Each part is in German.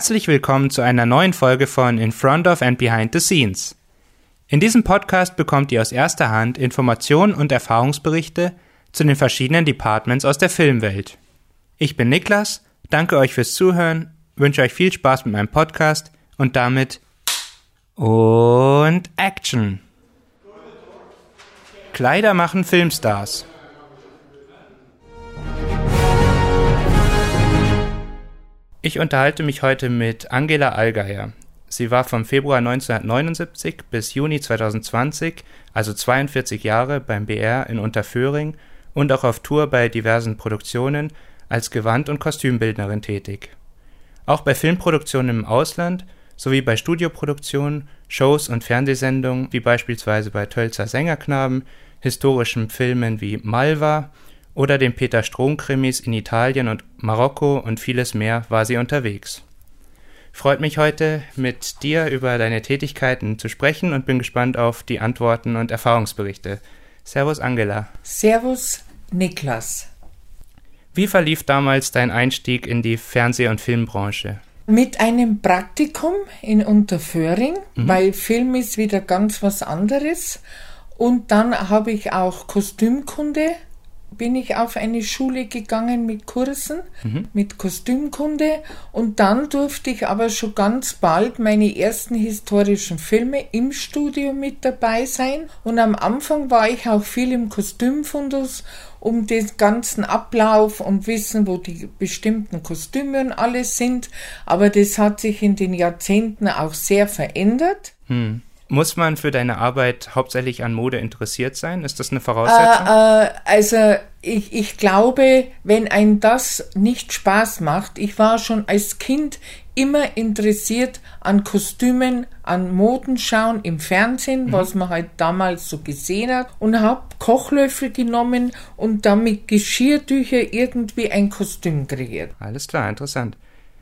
Herzlich willkommen zu einer neuen Folge von In Front of and Behind the Scenes. In diesem Podcast bekommt ihr aus erster Hand Informationen und Erfahrungsberichte zu den verschiedenen Departments aus der Filmwelt. Ich bin Niklas, danke euch fürs Zuhören, wünsche euch viel Spaß mit meinem Podcast und damit und Action. Kleider machen Filmstars. Ich unterhalte mich heute mit Angela Allgeier. Sie war vom Februar 1979 bis Juni 2020, also 42 Jahre, beim BR in Unterföhring und auch auf Tour bei diversen Produktionen als Gewand- und Kostümbildnerin tätig. Auch bei Filmproduktionen im Ausland sowie bei Studioproduktionen, Shows und Fernsehsendungen wie beispielsweise bei Tölzer Sängerknaben, historischen Filmen wie Malva oder den Peter Strom-Krimis in Italien und Marokko und vieles mehr war sie unterwegs. Freut mich heute, mit dir über deine Tätigkeiten zu sprechen und bin gespannt auf die Antworten und Erfahrungsberichte. Servus Angela. Servus Niklas. Wie verlief damals dein Einstieg in die Fernseh- und Filmbranche? Mit einem Praktikum in Unterföhring, mhm. weil Film ist wieder ganz was anderes. Und dann habe ich auch Kostümkunde bin ich auf eine Schule gegangen mit Kursen, mhm. mit Kostümkunde und dann durfte ich aber schon ganz bald meine ersten historischen Filme im Studio mit dabei sein und am Anfang war ich auch viel im Kostümfundus um den ganzen Ablauf und wissen, wo die bestimmten Kostüme und alles sind, aber das hat sich in den Jahrzehnten auch sehr verändert. Mhm. Muss man für deine Arbeit hauptsächlich an Mode interessiert sein? Ist das eine Voraussetzung? Äh, äh, also ich, ich glaube, wenn ein das nicht Spaß macht, ich war schon als Kind immer interessiert an Kostümen, an Modenschauen im Fernsehen, mhm. was man halt damals so gesehen hat, und habe Kochlöffel genommen und damit Geschirrtücher irgendwie ein Kostüm kreiert. Alles klar, interessant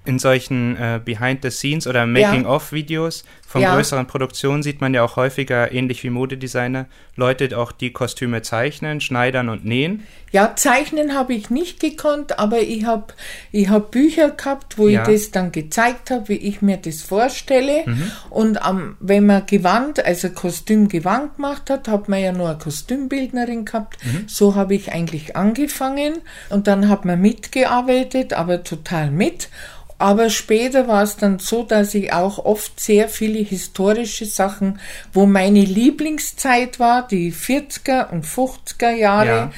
in solchen äh, Behind-the-Scenes oder Making-of-Videos von ja. größeren Produktionen sieht man ja auch häufiger, ähnlich wie Modedesigner, Leute auch die Kostüme zeichnen, schneidern und nähen. Ja, zeichnen habe ich nicht gekonnt, aber ich habe ich hab Bücher gehabt, wo ja. ich das dann gezeigt habe, wie ich mir das vorstelle. Mhm. Und ähm, wenn man Gewand, also Kostümgewand gemacht hat, hat man ja nur eine Kostümbildnerin gehabt. Mhm. So habe ich eigentlich angefangen. Und dann hat man mitgearbeitet, aber total mit. Aber später war es dann so, dass ich auch oft sehr viele historische Sachen, wo meine Lieblingszeit war, die 40er und 50er Jahre. Ja.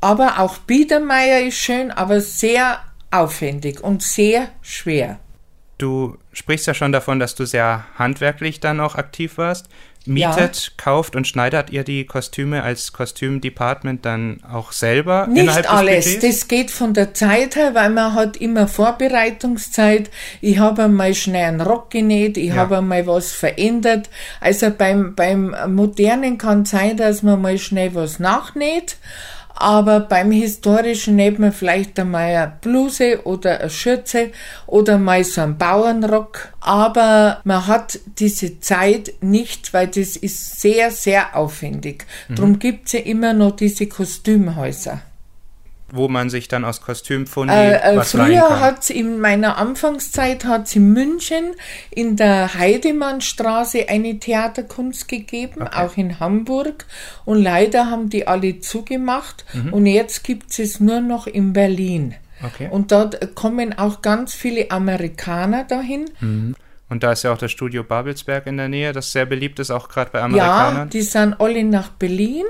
Aber auch Biedermeier ist schön, aber sehr aufwendig und sehr schwer. Du sprichst ja schon davon, dass du sehr handwerklich dann auch aktiv warst mietet, ja. kauft und schneidert ihr die Kostüme als Kostümdepartment dann auch selber? Nicht alles. Das geht von der Zeit her, weil man hat immer Vorbereitungszeit. Ich habe einmal schnell einen Rock genäht, ich ja. habe einmal was verändert. Also beim, beim Modernen kann sein, dass man mal schnell was nachnäht aber beim Historischen nimmt man vielleicht einmal eine Bluse oder eine Schürze oder mal so einen Bauernrock, aber man hat diese Zeit nicht, weil das ist sehr, sehr aufwendig. Mhm. Darum gibt es ja immer noch diese Kostümhäuser wo man sich dann aus Kostümfundi äh, äh, was Früher hat es in meiner Anfangszeit hat's in München in der Heidemannstraße eine Theaterkunst gegeben, okay. auch in Hamburg. Und leider haben die alle zugemacht. Mhm. Und jetzt gibt es nur noch in Berlin. Okay. Und dort kommen auch ganz viele Amerikaner dahin. Mhm. Und da ist ja auch das Studio Babelsberg in der Nähe, das sehr beliebt ist, auch gerade bei Amerikanern. Ja, die sind alle nach Berlin.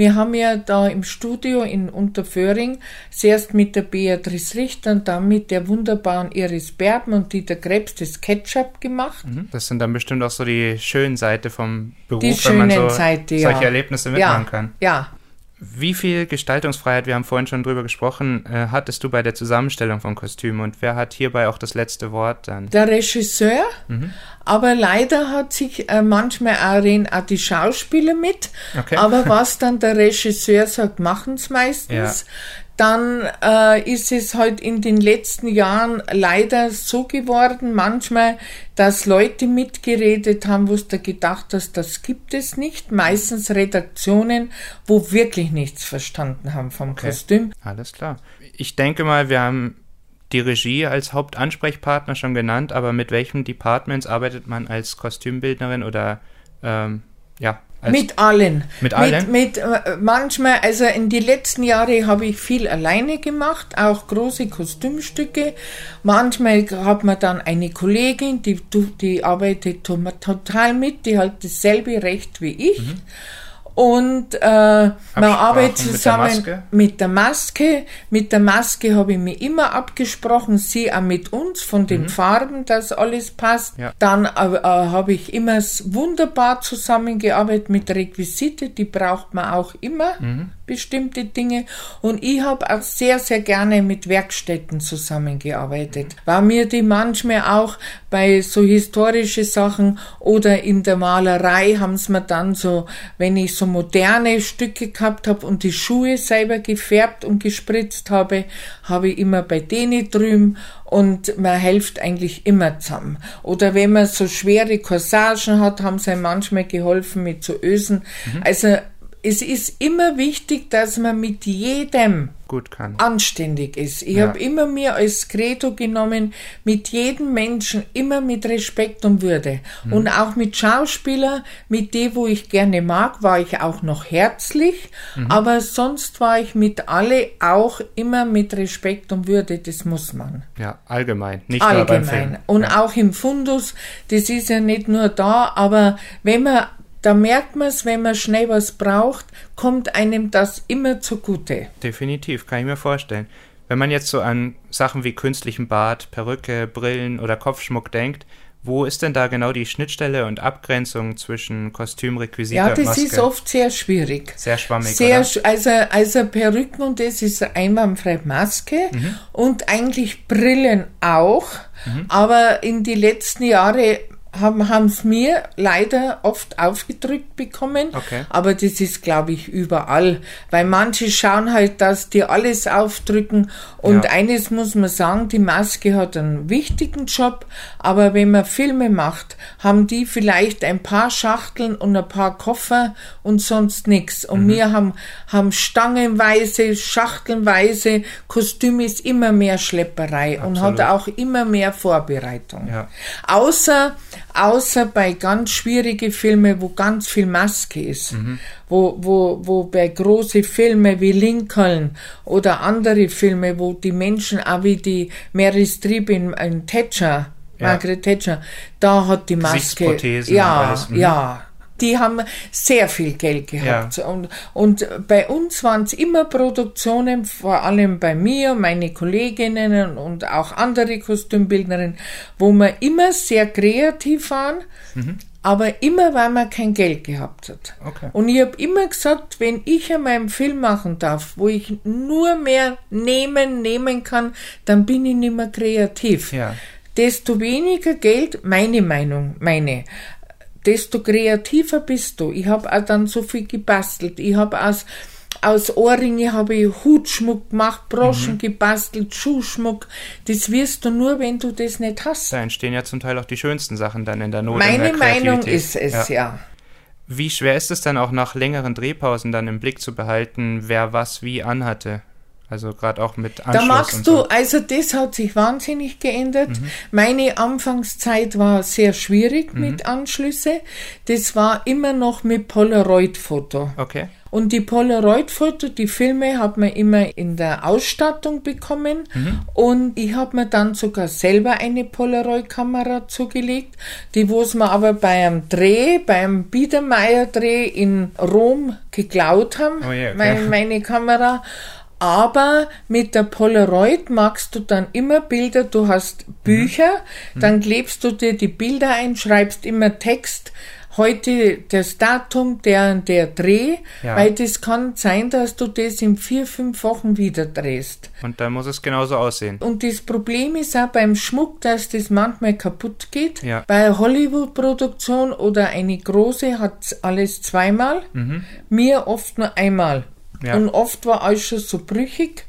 Wir haben ja da im Studio in Unterföhring zuerst mit der Beatrice Richter und dann mit der wunderbaren Iris Berben und Dieter Krebs das Ketchup gemacht. Mhm. Das sind dann bestimmt auch so die schönen Seite vom Beruf, die wenn man so Seite, solche ja. Erlebnisse mitmachen ja, kann. Ja, wie viel Gestaltungsfreiheit, wir haben vorhin schon drüber gesprochen, äh, hattest du bei der Zusammenstellung von Kostümen und wer hat hierbei auch das letzte Wort dann? Der Regisseur, mhm. aber leider hat sich äh, manchmal auch, reden auch die Schauspieler mit, okay. aber was dann der Regisseur sagt, machen es meistens. Ja dann äh, ist es halt in den letzten Jahren leider so geworden, manchmal, dass Leute mitgeredet haben, wo du gedacht hast, das gibt es nicht. Meistens Redaktionen, wo wirklich nichts verstanden haben vom okay. Kostüm. Alles klar. Ich denke mal, wir haben die Regie als Hauptansprechpartner schon genannt, aber mit welchen Departments arbeitet man als Kostümbildnerin oder ähm, ja? Mit allen. Mit allen? Mit, mit, äh, manchmal, also in die letzten Jahre habe ich viel alleine gemacht, auch große Kostümstücke. Manchmal hat man dann eine Kollegin, die, die arbeitet total mit, die hat dasselbe Recht wie ich. Mhm. Und äh, man arbeitet zusammen mit der, mit der, Maske. Mit der Maske habe ich mich immer abgesprochen, sie auch mit uns von den mhm. Farben, dass alles passt. Ja. Dann äh, äh, habe ich immer wunderbar zusammengearbeitet mit Requisite, die braucht man auch immer. Mhm bestimmte Dinge. Und ich habe auch sehr, sehr gerne mit Werkstätten zusammengearbeitet. War mir die manchmal auch bei so historische Sachen oder in der Malerei haben es mir dann so, wenn ich so moderne Stücke gehabt habe und die Schuhe selber gefärbt und gespritzt habe, habe ich immer bei denen drüben und man hilft eigentlich immer zusammen. Oder wenn man so schwere Corsagen hat, haben sie manchmal geholfen mit so Ösen. Mhm. Also es ist immer wichtig, dass man mit jedem gut kann. anständig ist. Ich ja. habe immer mir als Credo genommen, mit jedem Menschen immer mit Respekt und Würde. Mhm. Und auch mit Schauspielern, mit denen, wo ich gerne mag, war ich auch noch herzlich, mhm. aber sonst war ich mit alle auch immer mit Respekt und Würde. Das muss man. Ja, allgemein, nicht allgemein. nur beim Film. Und ja. auch im Fundus, das ist ja nicht nur da, aber wenn man da merkt man es, wenn man schnell was braucht, kommt einem das immer zugute. Definitiv, kann ich mir vorstellen. Wenn man jetzt so an Sachen wie künstlichen Bart, Perücke, Brillen oder Kopfschmuck denkt, wo ist denn da genau die Schnittstelle und Abgrenzung zwischen Kostüm, Requisite Ja, das Maske? ist oft sehr schwierig. Sehr schwammig, sehr, oder? Also, also Perücken und das ist einwandfrei Maske mhm. und eigentlich Brillen auch. Mhm. Aber in die letzten Jahre haben es mir leider oft aufgedrückt bekommen. Okay. Aber das ist, glaube ich, überall. Weil manche schauen halt, dass die alles aufdrücken. Und ja. eines muss man sagen, die Maske hat einen wichtigen Job. Aber wenn man Filme macht, haben die vielleicht ein paar Schachteln und ein paar Koffer und sonst nichts. Und mhm. wir haben, haben stangenweise, schachtelnweise, Kostüm ist immer mehr Schlepperei Absolut. und hat auch immer mehr Vorbereitung. Ja. Außer außer bei ganz schwierigen Filmen, wo ganz viel Maske ist, mhm. wo, wo, wo bei große Filme wie Lincoln oder andere Filme, wo die Menschen auch wie die Mary Streep in, in Thatcher, ja. Margaret Thatcher, da hat die Maske, ja, mhm. ja, die haben sehr viel Geld gehabt. Ja. Und, und bei uns waren es immer Produktionen, vor allem bei mir, meine Kolleginnen und auch andere Kostümbildnerinnen, wo wir immer sehr kreativ waren. Mhm. Aber immer, weil man kein Geld gehabt hat. Okay. Und ich habe immer gesagt, wenn ich einmal einen Film machen darf, wo ich nur mehr nehmen, nehmen kann, dann bin ich nicht mehr kreativ. Ja desto weniger Geld, meine Meinung, meine, desto kreativer bist du. Ich habe auch dann so viel gebastelt. Ich habe aus, aus Ohrringe habe ich Hutschmuck gemacht, Broschen mhm. gebastelt, Schuhschmuck. Das wirst du nur, wenn du das nicht hast. Da entstehen ja zum Teil auch die schönsten Sachen dann in der Not. Meine Meinung ist es, ja. ja. Wie schwer ist es dann auch nach längeren Drehpausen dann im Blick zu behalten, wer was wie anhatte? Also gerade auch mit Anschluss. Da magst du, so. also das hat sich wahnsinnig geändert. Mhm. Meine Anfangszeit war sehr schwierig mhm. mit Anschlüsse. Das war immer noch mit Polaroid-Foto. Okay. Und die Polaroid-Foto, die Filme hat man immer in der Ausstattung bekommen. Mhm. Und ich habe mir dann sogar selber eine Polaroid-Kamera zugelegt, die wo es mir aber bei einem Dreh, beim Biedermeier-Dreh in Rom geklaut haben, oh yeah, okay. meine, meine Kamera. Aber mit der Polaroid magst du dann immer Bilder, du hast Bücher, mhm. dann klebst du dir die Bilder ein, schreibst immer Text, heute das Datum, der und der Dreh, ja. weil das kann sein, dass du das in vier, fünf Wochen wieder drehst. Und dann muss es genauso aussehen. Und das Problem ist auch beim Schmuck, dass das manchmal kaputt geht. Ja. Bei Hollywood-Produktion oder eine große hat alles zweimal, mhm. mir oft nur einmal. Ja. Und oft war alles schon so brüchig.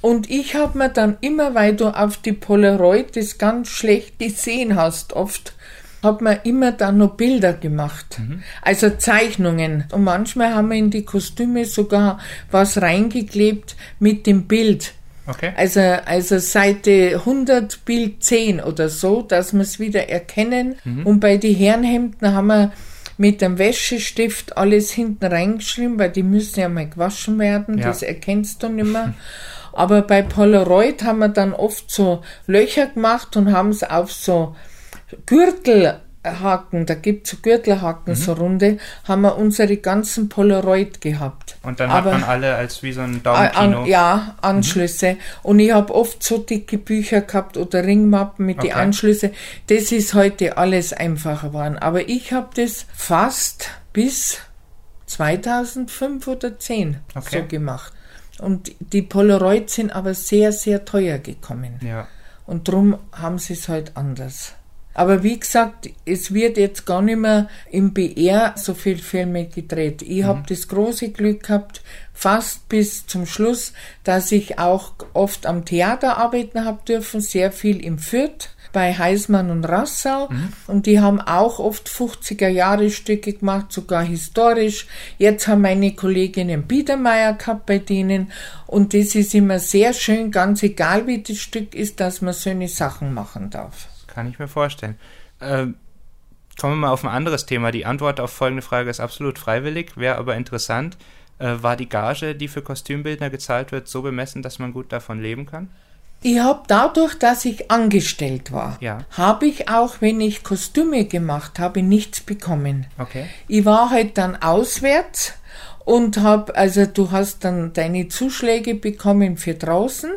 Und ich habe mir dann immer, weil du auf die Polaroid das ganz schlecht gesehen hast, oft, hat man immer dann noch Bilder gemacht. Mhm. Also Zeichnungen. Und manchmal haben wir in die Kostüme sogar was reingeklebt mit dem Bild. Okay. Also, also Seite 100, Bild 10 oder so, dass wir es wieder erkennen. Mhm. Und bei den Herrenhemden haben wir mit dem Wäschestift alles hinten reingeschrieben, weil die müssen ja mal gewaschen werden, ja. das erkennst du nicht mehr. Aber bei Polaroid haben wir dann oft so Löcher gemacht und haben es auf so Gürtel Haken, da gibt es so Gürtelhaken, mhm. so runde, haben wir unsere ganzen Polaroid gehabt. Und dann Aber, hat man alle als wie so ein Daumenkino. An, ja, Anschlüsse. Mhm. Und ich habe oft so dicke Bücher gehabt oder Ringmappen mit okay. den Anschlüssen. Das ist heute alles einfacher geworden. Aber ich habe das fast bis 2005 oder 2010 okay. so gemacht. Und die Polaroid sind aber sehr, sehr teuer gekommen. Ja. Und darum haben sie es halt anders. Aber wie gesagt, es wird jetzt gar nicht mehr im BR so viel Filme gedreht. Ich mhm. habe das große Glück gehabt, fast bis zum Schluss, dass ich auch oft am Theater arbeiten habe dürfen, sehr viel im Fürth bei Heismann und Rassau mhm. und die haben auch oft 50er Jahre Stücke gemacht, sogar historisch. Jetzt haben meine Kolleginnen Biedermeier gehabt bei denen und das ist immer sehr schön, ganz egal wie das Stück ist, dass man so eine Sachen machen darf kann ich mir vorstellen. Ähm, kommen wir mal auf ein anderes Thema. Die Antwort auf folgende Frage ist absolut freiwillig, wäre aber interessant. Äh, war die Gage, die für Kostümbildner gezahlt wird, so bemessen, dass man gut davon leben kann? Ich habe dadurch, dass ich angestellt war, ja. habe ich auch, wenn ich Kostüme gemacht habe, nichts bekommen. Okay. Ich war halt dann auswärts und habe, also du hast dann deine Zuschläge bekommen für draußen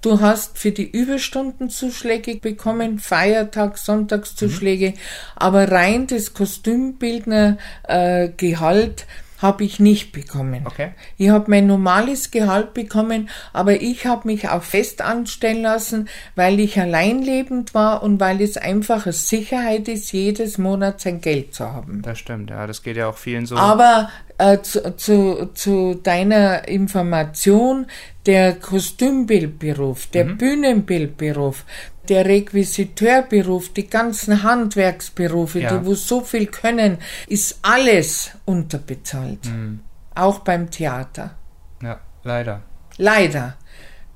Du hast für die Überstunden Zuschläge bekommen, Feiertag, Sonntagszuschläge, mhm. aber rein das Kostümbildner äh, Gehalt habe ich nicht bekommen. Okay. Ich habe mein normales Gehalt bekommen, aber ich habe mich auch fest anstellen lassen, weil ich alleinlebend war und weil es einfach eine Sicherheit ist, jedes Monat sein Geld zu haben. Das stimmt, ja, das geht ja auch vielen so. Aber äh, zu, zu, zu deiner Information, der Kostümbildberuf, der mhm. Bühnenbildberuf, der Requisiteurberuf, die ganzen Handwerksberufe, ja. die wo so viel können, ist alles unterbezahlt. Mhm. Auch beim Theater. Ja, leider. Leider.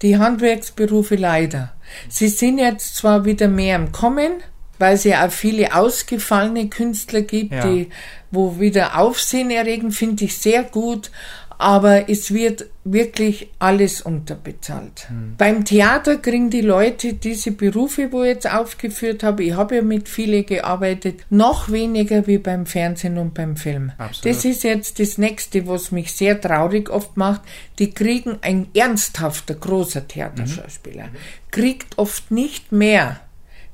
Die Handwerksberufe leider. Sie sind jetzt zwar wieder mehr im Kommen, weil es ja auch viele ausgefallene Künstler gibt, ja. die wo wieder Aufsehen erregen, finde ich sehr gut aber es wird wirklich alles unterbezahlt. Hm. Beim Theater kriegen die Leute diese Berufe, wo ich jetzt aufgeführt habe, ich habe ja mit vielen gearbeitet, noch weniger wie beim Fernsehen und beim Film. Absolut. Das ist jetzt das nächste, was mich sehr traurig oft macht. Die kriegen ein ernsthafter, großer Theaterschauspieler, mhm. kriegt oft nicht mehr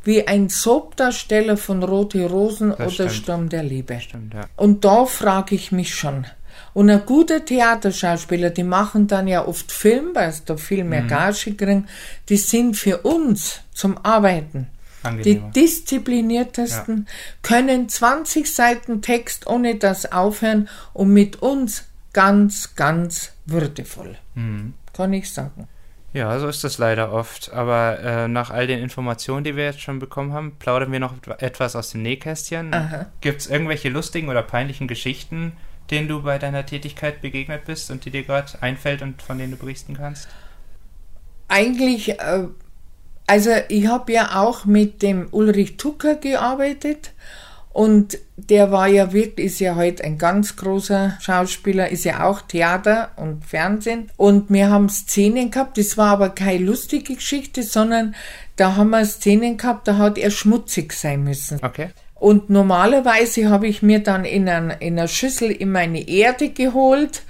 wie ein Soapdarsteller von Rote Rosen das oder stimmt. Sturm der Liebe. Stimmt, ja. Und da frage ich mich schon, und ein guter Theaterschauspieler, die machen dann ja oft Film, weil sie da viel mehr mhm. Gage kriegen, die sind für uns zum Arbeiten. Angenehmer. Die diszipliniertesten ja. können 20 Seiten Text ohne das aufhören und mit uns ganz, ganz würdevoll. Mhm. Kann ich sagen. Ja, so ist das leider oft. Aber äh, nach all den Informationen, die wir jetzt schon bekommen haben, plaudern wir noch etwas aus dem Nähkästchen. Gibt es irgendwelche lustigen oder peinlichen Geschichten, denen du bei deiner Tätigkeit begegnet bist und die dir gerade einfällt und von denen du berichten kannst? Eigentlich, äh, also ich habe ja auch mit dem Ulrich Tucker gearbeitet und der war ja wirklich, ist ja heute ein ganz großer Schauspieler, ist ja auch Theater und Fernsehen. Und wir haben Szenen gehabt, das war aber keine lustige Geschichte, sondern da haben wir Szenen gehabt, da hat er schmutzig sein müssen. Okay. Und normalerweise habe ich mir dann in, ein, in einer Schüssel in meine Erde geholt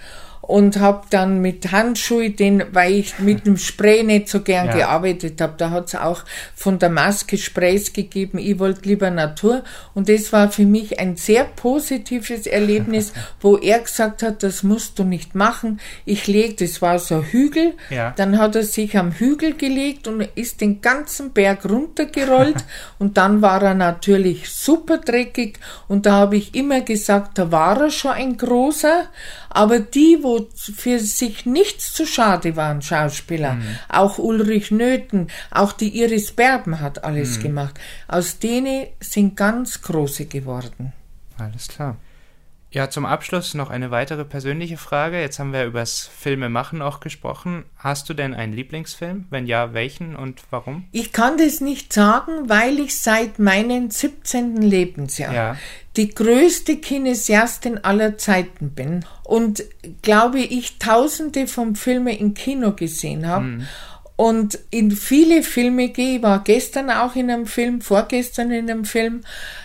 und habe dann mit Handschuhen, den, weil ich mit dem Spray nicht so gern ja. gearbeitet habe, da hat es auch von der Maske Sprays gegeben, ich wollte lieber Natur. Und das war für mich ein sehr positives Erlebnis, wo er gesagt hat, das musst du nicht machen, ich leg, das war so ein Hügel, ja. dann hat er sich am Hügel gelegt und ist den ganzen Berg runtergerollt. Und dann war er natürlich super dreckig. Und da habe ich immer gesagt, da war er schon ein großer, aber die, wo für sich nichts zu schade waren, Schauspieler, mhm. auch Ulrich Nöthen, auch die Iris Berben hat alles mhm. gemacht, aus denen sind ganz große geworden. Alles klar. Ja, zum Abschluss noch eine weitere persönliche Frage. Jetzt haben wir übers Filmemachen auch gesprochen. Hast du denn einen Lieblingsfilm? Wenn ja, welchen und warum? Ich kann das nicht sagen, weil ich seit meinem 17. Lebensjahr ja. die größte Kinesiastin aller Zeiten bin und glaube ich tausende von Filmen im Kino gesehen habe. Mhm und in viele Filme gehe. Ich war gestern auch in einem Film, vorgestern in einem Film.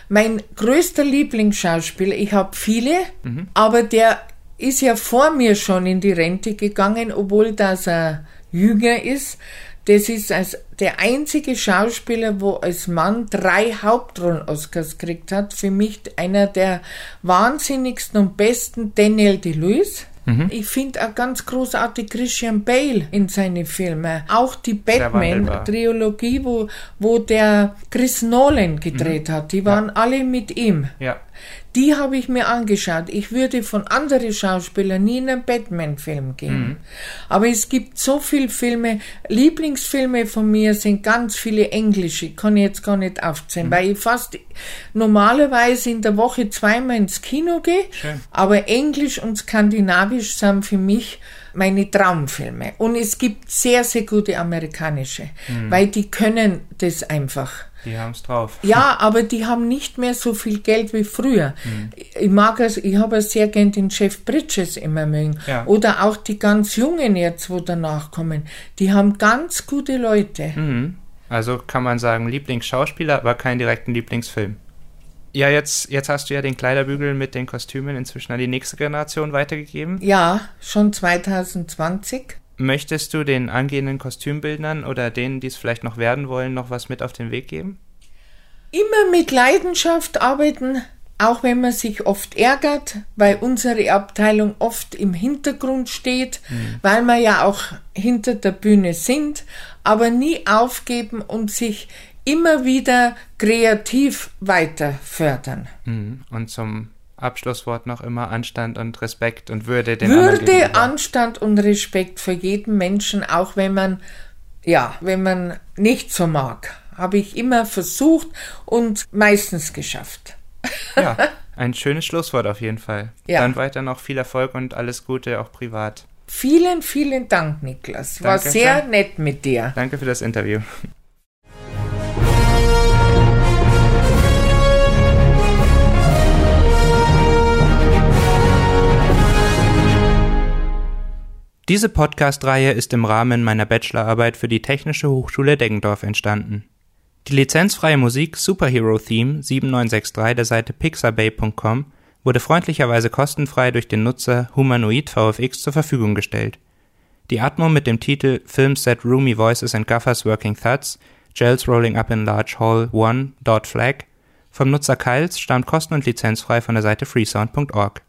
Mein größter Lieblingsschauspieler, ich habe viele, mhm. aber der ist ja vor mir schon in die Rente gegangen, obwohl das er jünger ist. Das ist als der einzige Schauspieler, wo als Mann drei Hauptrollen-Oscars gekriegt hat. Für mich einer der wahnsinnigsten und besten Daniel DeLuise. Mhm. Ich finde auch ganz großartig Christian Bale in seine Filme. Auch die Batman-Trilogie, wo, wo der Chris Nolan gedreht mhm. hat, die waren ja. alle mit ihm. Ja. Die habe ich mir angeschaut. Ich würde von anderen Schauspielern nie in einen Batman-Film gehen. Mhm. Aber es gibt so viele Filme. Lieblingsfilme von mir sind ganz viele englische. Kann ich jetzt gar nicht aufzählen, mhm. weil ich fast normalerweise in der Woche zweimal ins Kino gehe. Schön. Aber Englisch und Skandinavisch sind für mich meine Traumfilme. Und es gibt sehr, sehr gute amerikanische, mhm. weil die können das einfach. Die haben es drauf. Ja, aber die haben nicht mehr so viel Geld wie früher. Mhm. Ich mag es, ich habe sehr gern den Chef Bridges immer mögen. Ja. Oder auch die ganz Jungen jetzt, wo danach kommen. Die haben ganz gute Leute. Mhm. Also kann man sagen, Lieblingsschauspieler, aber keinen direkten Lieblingsfilm. Ja, jetzt, jetzt hast du ja den Kleiderbügel mit den Kostümen inzwischen an die nächste Generation weitergegeben. Ja, schon 2020. Möchtest du den angehenden Kostümbildnern oder denen, die es vielleicht noch werden wollen, noch was mit auf den Weg geben? Immer mit Leidenschaft arbeiten, auch wenn man sich oft ärgert, weil unsere Abteilung oft im Hintergrund steht, mhm. weil wir ja auch hinter der Bühne sind, aber nie aufgeben und sich immer wieder kreativ weiter fördern. Mhm. Und zum Abschlusswort noch immer Anstand und Respekt und Würde den Würde, Anstand und Respekt für jeden Menschen, auch wenn man, ja, wenn man nicht so mag, habe ich immer versucht und meistens geschafft. Ja, ein schönes Schlusswort auf jeden Fall. Ja. Dann weiter noch viel Erfolg und alles Gute auch privat. Vielen, vielen Dank, Niklas. War Danke sehr schön. nett mit dir. Danke für das Interview. Diese Podcast-Reihe ist im Rahmen meiner Bachelorarbeit für die Technische Hochschule Deggendorf entstanden. Die lizenzfreie Musik Superhero Theme 7963 der Seite pixabay.com wurde freundlicherweise kostenfrei durch den Nutzer Humanoid VFX zur Verfügung gestellt. Die Atmo mit dem Titel Film Set Roomy Voices and Guffers Working Thuds Gels Rolling Up in Large Hall 1 Flag vom Nutzer Kyles stammt kosten- und lizenzfrei von der Seite freesound.org.